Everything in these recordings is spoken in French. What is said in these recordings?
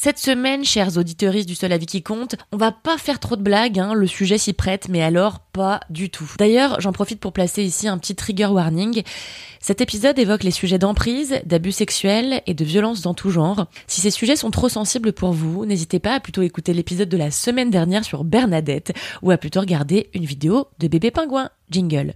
Cette semaine, chers auditeurs du Seul Avis qui compte, on va pas faire trop de blagues, hein, le sujet s'y prête, mais alors pas du tout. D'ailleurs, j'en profite pour placer ici un petit trigger warning. Cet épisode évoque les sujets d'emprise, d'abus sexuels et de violences dans tout genre. Si ces sujets sont trop sensibles pour vous, n'hésitez pas à plutôt écouter l'épisode de la semaine dernière sur Bernadette ou à plutôt regarder une vidéo de bébé pingouin. Jingle.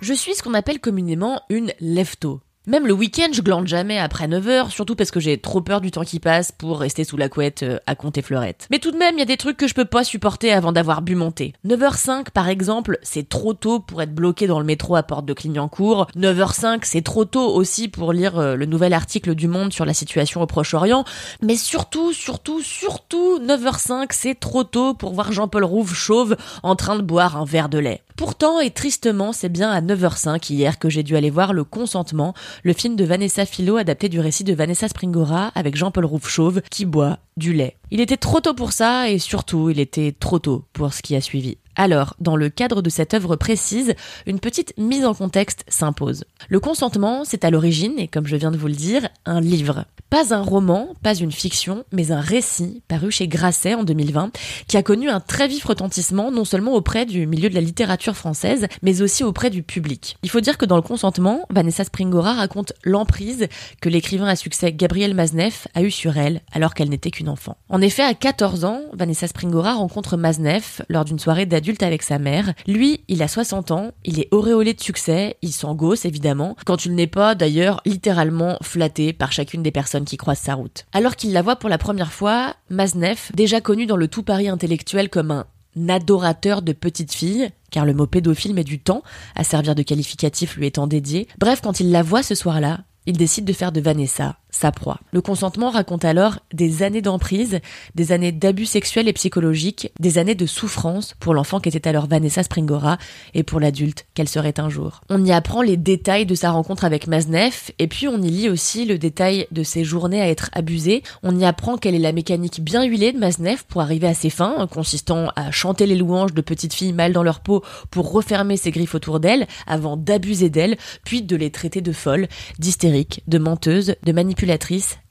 Je suis ce qu'on appelle communément une lefto. Même le week-end, je glande jamais après 9h, surtout parce que j'ai trop peur du temps qui passe pour rester sous la couette euh, à compter fleurettes. Mais tout de même, il y a des trucs que je peux pas supporter avant d'avoir bu mon thé. 9h05, par exemple, c'est trop tôt pour être bloqué dans le métro à Porte de Clignancourt. 9h05, c'est trop tôt aussi pour lire euh, le nouvel article du Monde sur la situation au Proche-Orient. Mais surtout, surtout, surtout, 9h05, c'est trop tôt pour voir Jean-Paul Rouve chauve en train de boire un verre de lait. Pourtant, et tristement, c'est bien à 9h05 hier que j'ai dû aller voir Le Consentement, le film de Vanessa Philo adapté du récit de Vanessa Springora avec Jean-Paul Rouve-Chauve qui boit du lait. Il était trop tôt pour ça et surtout, il était trop tôt pour ce qui a suivi. Alors, dans le cadre de cette œuvre précise, une petite mise en contexte s'impose. Le consentement, c'est à l'origine, et comme je viens de vous le dire, un livre. Pas un roman, pas une fiction, mais un récit paru chez Grasset en 2020, qui a connu un très vif retentissement non seulement auprès du milieu de la littérature française, mais aussi auprès du public. Il faut dire que dans le consentement, Vanessa Springora raconte l'emprise que l'écrivain à succès Gabriel Mazneff a eue sur elle alors qu'elle n'était qu'une enfant. En effet, à 14 ans, Vanessa Springora rencontre Mazneff lors d'une soirée avec sa mère. Lui, il a 60 ans, il est auréolé de succès, il s'en gosse évidemment, quand il n'est pas d'ailleurs littéralement flatté par chacune des personnes qui croisent sa route. Alors qu'il la voit pour la première fois, Mazneff, déjà connu dans le tout Paris intellectuel comme un adorateur de petites filles, car le mot pédophile met du temps à servir de qualificatif lui étant dédié. Bref, quand il la voit ce soir-là, il décide de faire de Vanessa sa proie. Le consentement raconte alors des années d'emprise, des années d'abus sexuels et psychologiques, des années de souffrance pour l'enfant qui était alors Vanessa Springora et pour l'adulte qu'elle serait un jour. On y apprend les détails de sa rencontre avec Maznev et puis on y lit aussi le détail de ses journées à être abusées. On y apprend quelle est la mécanique bien huilée de Maznev pour arriver à ses fins, consistant à chanter les louanges de petites filles mal dans leur peau pour refermer ses griffes autour d'elles avant d'abuser d'elles, puis de les traiter de folles, d'hystériques, de menteuses, de manipulatrices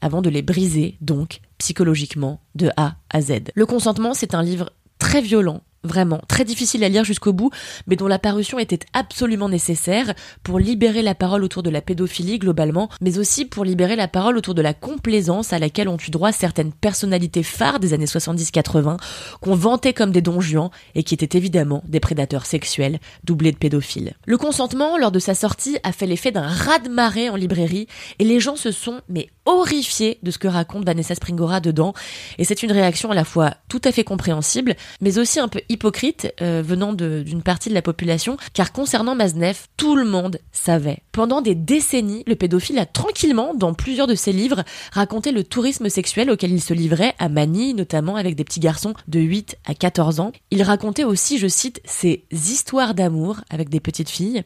avant de les briser, donc, psychologiquement, de A à Z. Le consentement, c'est un livre très violent, vraiment très difficile à lire jusqu'au bout, mais dont la parution était absolument nécessaire pour libérer la parole autour de la pédophilie globalement, mais aussi pour libérer la parole autour de la complaisance à laquelle ont eu droit certaines personnalités phares des années 70-80, qu'on vantait comme des donjons et qui étaient évidemment des prédateurs sexuels doublés de pédophiles. Le consentement, lors de sa sortie, a fait l'effet d'un raz-de-marée en librairie et les gens se sont mais horrifiés de ce que raconte Vanessa Springora dedans et c'est une réaction à la fois tout à fait compréhensible mais aussi un peu hypocrite euh, venant d'une partie de la population, car concernant Maznev, tout le monde savait. Pendant des décennies, le pédophile a tranquillement, dans plusieurs de ses livres, raconté le tourisme sexuel auquel il se livrait, à Manille notamment, avec des petits garçons de 8 à 14 ans. Il racontait aussi, je cite, ses histoires d'amour avec des petites filles,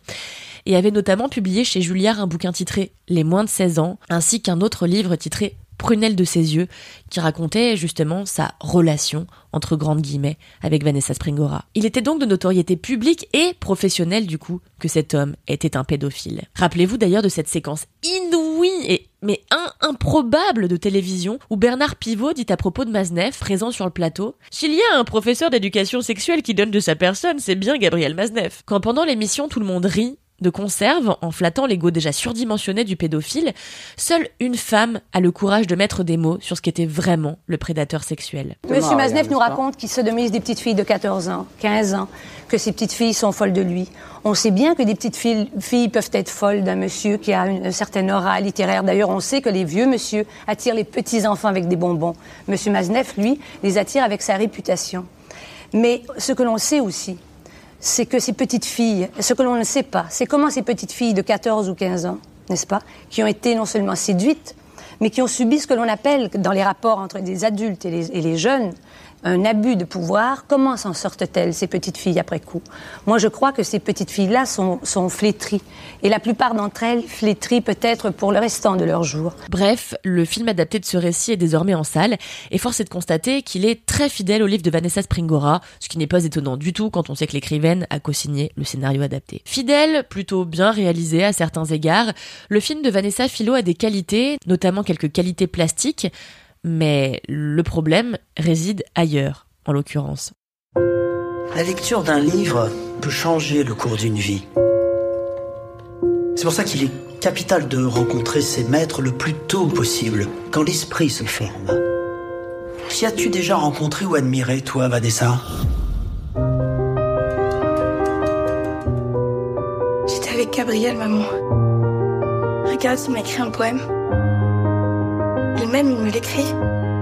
et avait notamment publié chez Julliard un bouquin titré Les moins de 16 ans, ainsi qu'un autre livre titré prunelle de ses yeux, qui racontait justement sa relation, entre grandes guillemets, avec Vanessa Springora. Il était donc de notoriété publique et professionnelle du coup que cet homme était un pédophile. Rappelez-vous d'ailleurs de cette séquence inouïe et mais improbable de télévision où Bernard Pivot dit à propos de Maznev, présent sur le plateau, S'il y a un professeur d'éducation sexuelle qui donne de sa personne, c'est bien Gabriel Maznev. Quand pendant l'émission tout le monde rit, de conserve en flattant l'ego déjà surdimensionné du pédophile, seule une femme a le courage de mettre des mots sur ce qu'était vraiment le prédateur sexuel. Monsieur Maznev nous raconte qu'il sodomise des petites filles de 14 ans, 15 ans, que ces petites filles sont folles de lui. On sait bien que des petites filles, filles peuvent être folles d'un monsieur qui a une, certaine aura littéraire. D'ailleurs, on sait que les vieux monsieur attirent les petits enfants avec des bonbons. Monsieur Maznev, lui, les attire avec sa réputation. Mais ce que l'on sait aussi, c'est que ces petites filles, ce que l'on ne sait pas, c'est comment ces petites filles de 14 ou 15 ans, n'est-ce pas, qui ont été non seulement séduites, mais qui ont subi ce que l'on appelle, dans les rapports entre des adultes et les, jeunes, un abus de pouvoir, comment s'en sortent-elles, ces petites filles, après coup? Moi, je crois que ces petites filles-là sont, sont flétries. Et la plupart d'entre elles flétries peut-être pour le restant de leur jour. Bref, le film adapté de ce récit est désormais en salle, et force est de constater qu'il est très fidèle au livre de Vanessa Springora, ce qui n'est pas étonnant du tout quand on sait que l'écrivaine a co-signé le scénario adapté. Fidèle, plutôt bien réalisé à certains égards, le film de Vanessa Philo a des qualités, notamment quelques qualités plastiques, mais le problème réside ailleurs, en l'occurrence. La lecture d'un livre peut changer le cours d'une vie. C'est pour ça qu'il est capital de rencontrer ses maîtres le plus tôt possible, quand l'esprit se forme. Qui as-tu déjà rencontré ou admiré, toi, Vanessa? J'étais avec Gabriel, maman. Regarde, il m'a écrit un poème. Elle-même, il me l'écrit.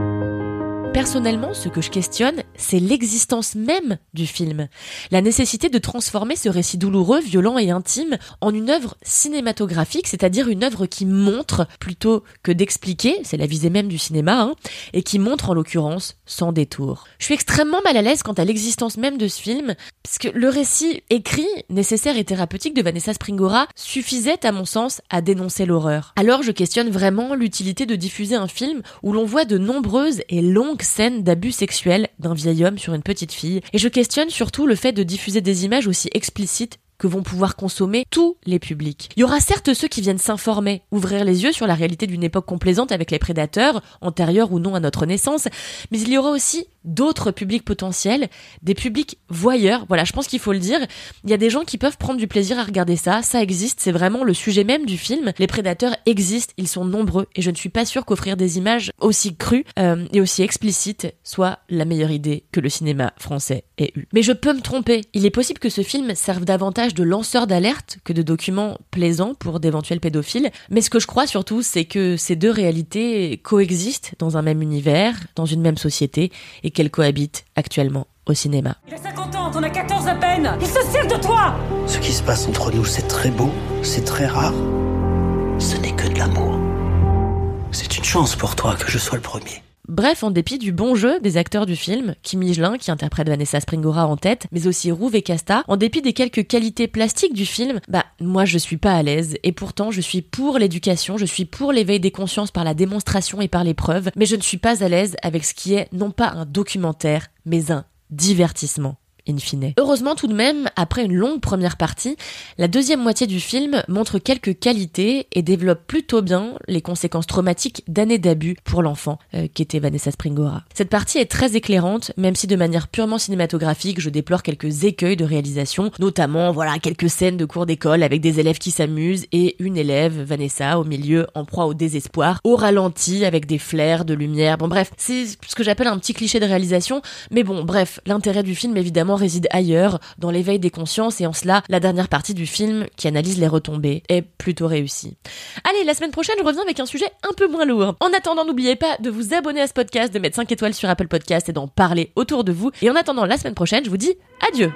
Personnellement, ce que je questionne, c'est l'existence même du film. La nécessité de transformer ce récit douloureux, violent et intime en une œuvre cinématographique, c'est-à-dire une œuvre qui montre plutôt que d'expliquer, c'est la visée même du cinéma, hein, et qui montre en l'occurrence sans détour. Je suis extrêmement mal à l'aise quant à l'existence même de ce film, parce que le récit écrit, nécessaire et thérapeutique de Vanessa Springora suffisait à mon sens à dénoncer l'horreur. Alors je questionne vraiment l'utilité de diffuser un film où l'on voit de nombreuses et longues scène d'abus sexuel d'un vieil homme sur une petite fille, et je questionne surtout le fait de diffuser des images aussi explicites que vont pouvoir consommer tous les publics. Il y aura certes ceux qui viennent s'informer, ouvrir les yeux sur la réalité d'une époque complaisante avec les prédateurs, antérieurs ou non à notre naissance, mais il y aura aussi d'autres publics potentiels, des publics voyeurs. Voilà, je pense qu'il faut le dire. Il y a des gens qui peuvent prendre du plaisir à regarder ça. Ça existe. C'est vraiment le sujet même du film. Les prédateurs existent. Ils sont nombreux. Et je ne suis pas sûre qu'offrir des images aussi crues euh, et aussi explicites soit la meilleure idée que le cinéma français ait eu. Mais je peux me tromper. Il est possible que ce film serve davantage de lanceur d'alerte que de document plaisant pour d'éventuels pédophiles. Mais ce que je crois surtout, c'est que ces deux réalités coexistent dans un même univers, dans une même société et qu'elle cohabite actuellement au cinéma. Il a 50 ans, t'en as 14 à peine Il se sert de toi Ce qui se passe entre nous, c'est très beau, c'est très rare. Ce n'est que de l'amour. C'est une chance pour toi que je sois le premier. Bref, en dépit du bon jeu des acteurs du film, Kim Michelin qui interprète Vanessa Springora en tête, mais aussi Rouve et Casta, en dépit des quelques qualités plastiques du film, bah moi je suis pas à l'aise. Et pourtant je suis pour l'éducation, je suis pour l'éveil des consciences par la démonstration et par l'épreuve, mais je ne suis pas à l'aise avec ce qui est non pas un documentaire, mais un divertissement in fine. Heureusement tout de même, après une longue première partie, la deuxième moitié du film montre quelques qualités et développe plutôt bien les conséquences traumatiques d'années d'abus pour l'enfant euh, qu'était Vanessa Springora. Cette partie est très éclairante, même si de manière purement cinématographique, je déplore quelques écueils de réalisation, notamment voilà quelques scènes de cours d'école avec des élèves qui s'amusent et une élève, Vanessa, au milieu en proie au désespoir, au ralenti avec des flares de lumière. Bon bref, c'est ce que j'appelle un petit cliché de réalisation, mais bon bref, l'intérêt du film évidemment réside ailleurs, dans l'éveil des consciences, et en cela, la dernière partie du film, qui analyse les retombées, est plutôt réussie. Allez, la semaine prochaine, je reviens avec un sujet un peu moins lourd. En attendant, n'oubliez pas de vous abonner à ce podcast, de mettre 5 étoiles sur Apple Podcast et d'en parler autour de vous. Et en attendant la semaine prochaine, je vous dis adieu